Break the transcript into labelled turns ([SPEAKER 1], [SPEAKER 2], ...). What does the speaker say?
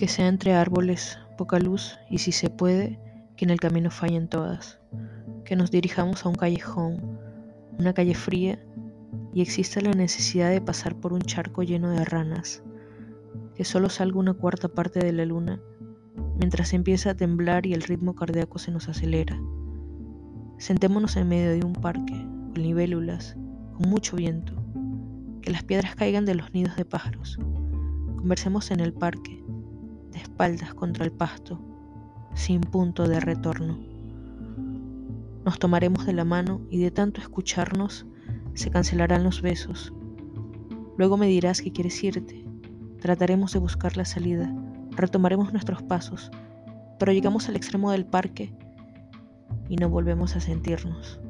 [SPEAKER 1] Que sea entre árboles, poca luz y si se puede, que en el camino fallen todas. Que nos dirijamos a un callejón, una calle fría y exista la necesidad de pasar por un charco lleno de ranas. Que solo salga una cuarta parte de la luna mientras empieza a temblar y el ritmo cardíaco se nos acelera. Sentémonos en medio de un parque, con libélulas, con mucho viento, que las piedras caigan de los nidos de pájaros. Conversemos en el parque, espaldas contra el pasto, sin punto de retorno. Nos tomaremos de la mano y de tanto escucharnos se cancelarán los besos. Luego me dirás que quieres irte. Trataremos de buscar la salida. Retomaremos nuestros pasos, pero llegamos al extremo del parque y no volvemos a sentirnos.